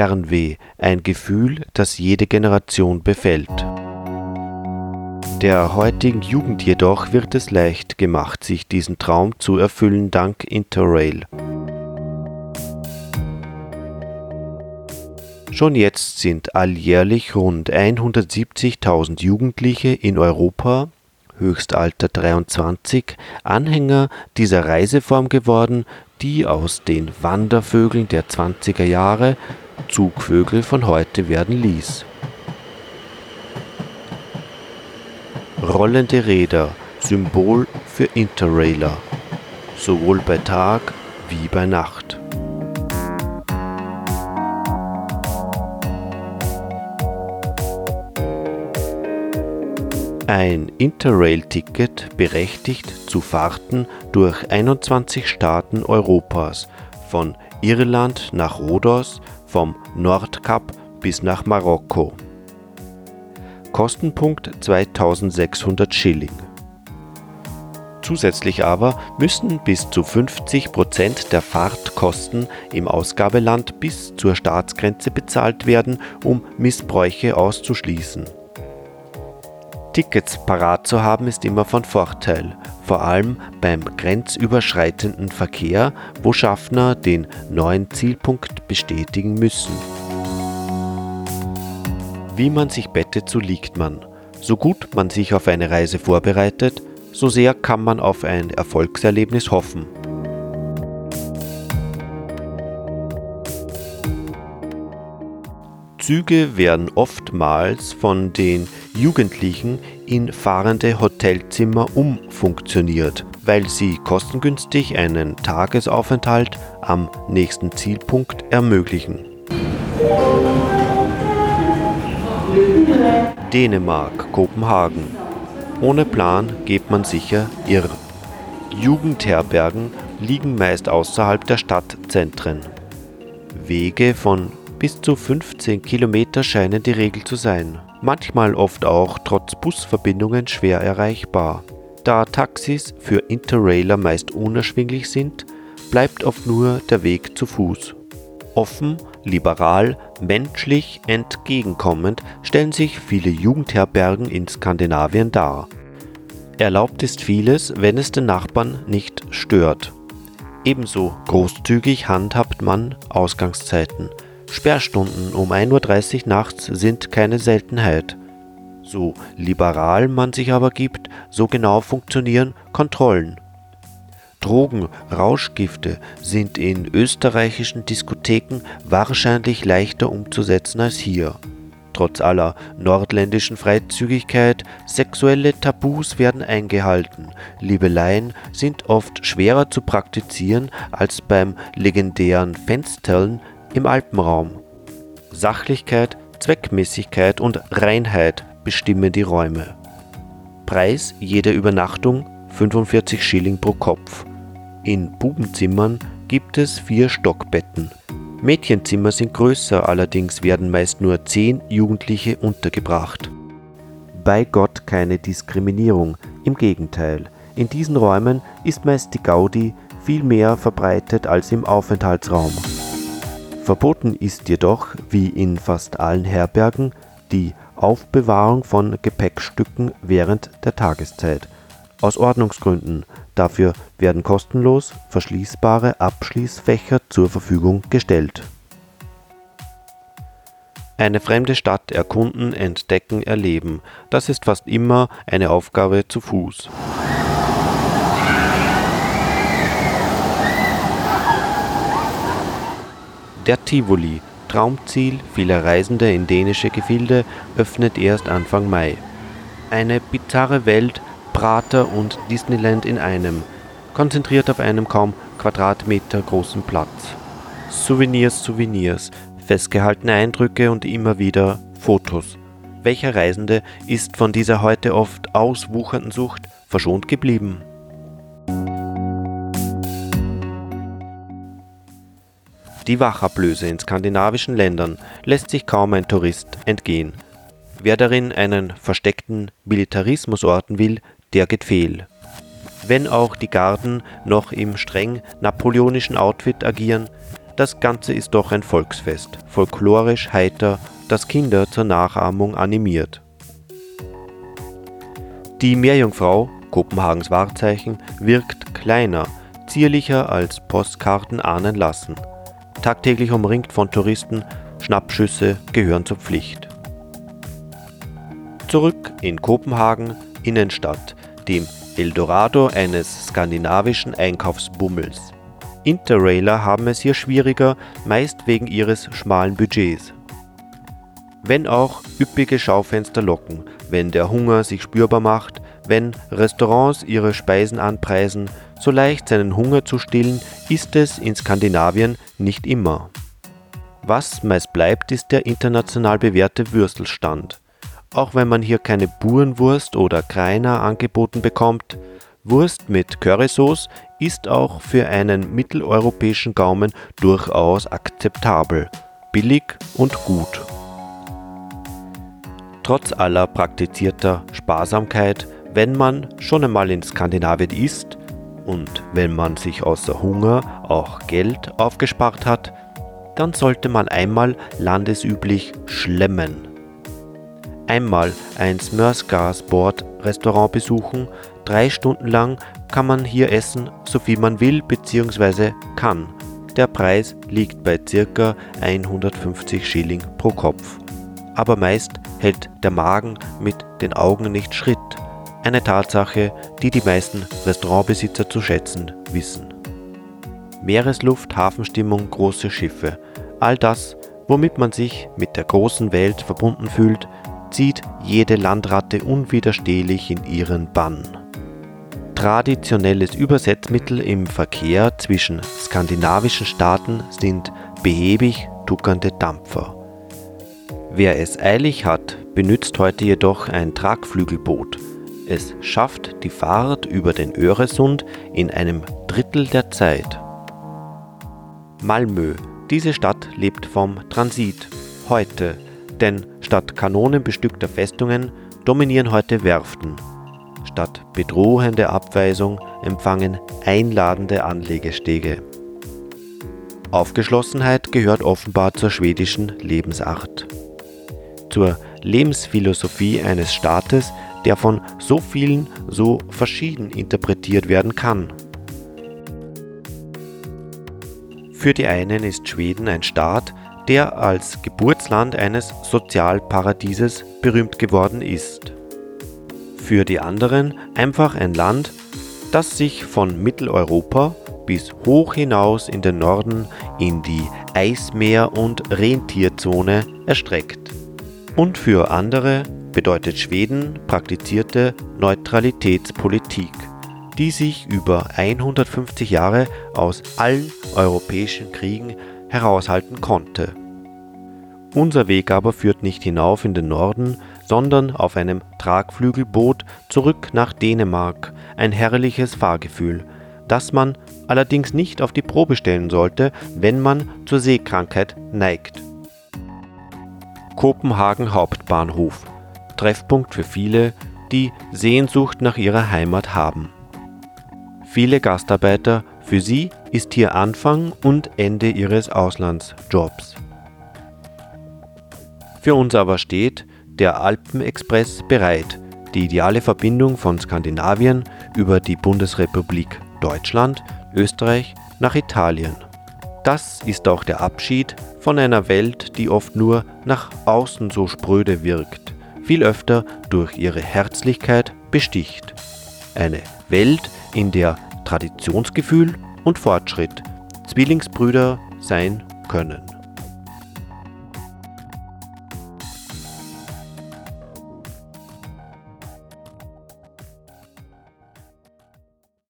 Fernweh, ein Gefühl, das jede Generation befällt. Der heutigen Jugend jedoch wird es leicht gemacht, sich diesen Traum zu erfüllen dank Interrail. Schon jetzt sind alljährlich rund 170.000 Jugendliche in Europa, Höchstalter 23, Anhänger dieser Reiseform geworden, die aus den Wandervögeln der 20er Jahre Zugvögel von heute werden ließ. Rollende Räder, Symbol für Interrailer, sowohl bei Tag wie bei Nacht. Ein Interrail-Ticket berechtigt zu Fahrten durch 21 Staaten Europas, von Irland nach Rhodos, vom Nordkap bis nach Marokko. Kostenpunkt 2600 Schilling. Zusätzlich aber müssen bis zu 50 Prozent der Fahrtkosten im Ausgabeland bis zur Staatsgrenze bezahlt werden, um Missbräuche auszuschließen. Tickets parat zu haben ist immer von Vorteil, vor allem beim grenzüberschreitenden Verkehr, wo Schaffner den neuen Zielpunkt bestätigen müssen. Wie man sich bettet, so liegt man. So gut man sich auf eine Reise vorbereitet, so sehr kann man auf ein Erfolgserlebnis hoffen. Züge werden oftmals von den Jugendlichen in fahrende Hotelzimmer umfunktioniert, weil sie kostengünstig einen Tagesaufenthalt am nächsten Zielpunkt ermöglichen. Dänemark, Kopenhagen. Ohne Plan geht man sicher irr. Jugendherbergen liegen meist außerhalb der Stadtzentren. Wege von bis zu 15 Kilometer scheinen die Regel zu sein manchmal oft auch trotz Busverbindungen schwer erreichbar. Da Taxis für Interrailer meist unerschwinglich sind, bleibt oft nur der Weg zu Fuß. Offen, liberal, menschlich, entgegenkommend stellen sich viele Jugendherbergen in Skandinavien dar. Erlaubt ist vieles, wenn es den Nachbarn nicht stört. Ebenso großzügig handhabt man Ausgangszeiten. Sperrstunden um 1.30 Uhr nachts sind keine Seltenheit. So liberal man sich aber gibt, so genau funktionieren Kontrollen. Drogen, Rauschgifte sind in österreichischen Diskotheken wahrscheinlich leichter umzusetzen als hier. Trotz aller nordländischen Freizügigkeit, sexuelle Tabus werden eingehalten, Liebeleien sind oft schwerer zu praktizieren als beim legendären Fensterln im Alpenraum. Sachlichkeit, Zweckmäßigkeit und Reinheit bestimmen die Räume. Preis jeder Übernachtung 45 Schilling pro Kopf. In Bubenzimmern gibt es vier Stockbetten. Mädchenzimmer sind größer, allerdings werden meist nur zehn Jugendliche untergebracht. Bei Gott keine Diskriminierung, im Gegenteil. In diesen Räumen ist meist die Gaudi viel mehr verbreitet als im Aufenthaltsraum. Verboten ist jedoch, wie in fast allen Herbergen, die Aufbewahrung von Gepäckstücken während der Tageszeit. Aus Ordnungsgründen. Dafür werden kostenlos verschließbare Abschließfächer zur Verfügung gestellt. Eine fremde Stadt erkunden, entdecken, erleben. Das ist fast immer eine Aufgabe zu Fuß. Der Tivoli, Traumziel vieler Reisender in dänische Gefilde, öffnet erst Anfang Mai. Eine bizarre Welt, Prater und Disneyland in einem, konzentriert auf einem kaum Quadratmeter großen Platz. Souvenirs, Souvenirs, festgehaltene Eindrücke und immer wieder Fotos. Welcher Reisende ist von dieser heute oft auswuchernden Sucht verschont geblieben? Die Wachablöse in skandinavischen Ländern lässt sich kaum ein Tourist entgehen. Wer darin einen versteckten Militarismus orten will, der geht fehl. Wenn auch die Garden noch im streng napoleonischen Outfit agieren, das Ganze ist doch ein Volksfest, folklorisch heiter, das Kinder zur Nachahmung animiert. Die Meerjungfrau, Kopenhagens Wahrzeichen, wirkt kleiner, zierlicher als Postkarten ahnen lassen. Tagtäglich umringt von Touristen, Schnappschüsse gehören zur Pflicht. Zurück in Kopenhagen, Innenstadt, dem Eldorado eines skandinavischen Einkaufsbummels. Interrailer haben es hier schwieriger, meist wegen ihres schmalen Budgets. Wenn auch üppige Schaufenster locken, wenn der Hunger sich spürbar macht, wenn Restaurants ihre Speisen anpreisen, so leicht seinen Hunger zu stillen, ist es in Skandinavien nicht immer. Was meist bleibt, ist der international bewährte Würstelstand. Auch wenn man hier keine Burenwurst oder Kreiner angeboten bekommt, Wurst mit Currysauce ist auch für einen mitteleuropäischen Gaumen durchaus akzeptabel, billig und gut. Trotz aller praktizierter Sparsamkeit, wenn man schon einmal in Skandinavien ist und wenn man sich außer Hunger auch Geld aufgespart hat, dann sollte man einmal landesüblich schlemmen einmal ein Smørgårdsbord-Restaurant besuchen. Drei Stunden lang kann man hier essen, so viel man will bzw. kann. Der Preis liegt bei ca. 150 Schilling pro Kopf. Aber meist hält der Magen mit den Augen nicht Schritt. Eine Tatsache, die die meisten Restaurantbesitzer zu schätzen wissen. Meeresluft, Hafenstimmung, große Schiffe. All das, womit man sich mit der großen Welt verbunden fühlt, zieht jede Landratte unwiderstehlich in ihren Bann. Traditionelles Übersetzmittel im Verkehr zwischen skandinavischen Staaten sind behäbig tuckernde Dampfer. Wer es eilig hat, benutzt heute jedoch ein Tragflügelboot. Es schafft die Fahrt über den Öresund in einem Drittel der Zeit. Malmö, diese Stadt lebt vom Transit. Heute denn statt kanonenbestückter Festungen dominieren heute Werften. Statt bedrohende Abweisung empfangen einladende Anlegestege. Aufgeschlossenheit gehört offenbar zur schwedischen Lebensart. Zur Lebensphilosophie eines Staates, der von so vielen so verschieden interpretiert werden kann. Für die einen ist Schweden ein Staat, der als Geburtsland eines Sozialparadieses berühmt geworden ist. Für die anderen einfach ein Land, das sich von Mitteleuropa bis hoch hinaus in den Norden in die Eismeer- und Rentierzone erstreckt. Und für andere bedeutet Schweden praktizierte Neutralitätspolitik, die sich über 150 Jahre aus allen europäischen Kriegen heraushalten konnte. Unser Weg aber führt nicht hinauf in den Norden, sondern auf einem Tragflügelboot zurück nach Dänemark, ein herrliches Fahrgefühl, das man allerdings nicht auf die Probe stellen sollte, wenn man zur Seekrankheit neigt. Kopenhagen Hauptbahnhof, Treffpunkt für viele, die Sehnsucht nach ihrer Heimat haben. Viele Gastarbeiter für sie ist hier Anfang und Ende ihres Auslandsjobs. Für uns aber steht der Alpenexpress bereit, die ideale Verbindung von Skandinavien über die Bundesrepublik Deutschland, Österreich nach Italien. Das ist auch der Abschied von einer Welt, die oft nur nach außen so spröde wirkt, viel öfter durch ihre Herzlichkeit besticht. Eine Welt, in der Traditionsgefühl und Fortschritt Zwillingsbrüder sein können.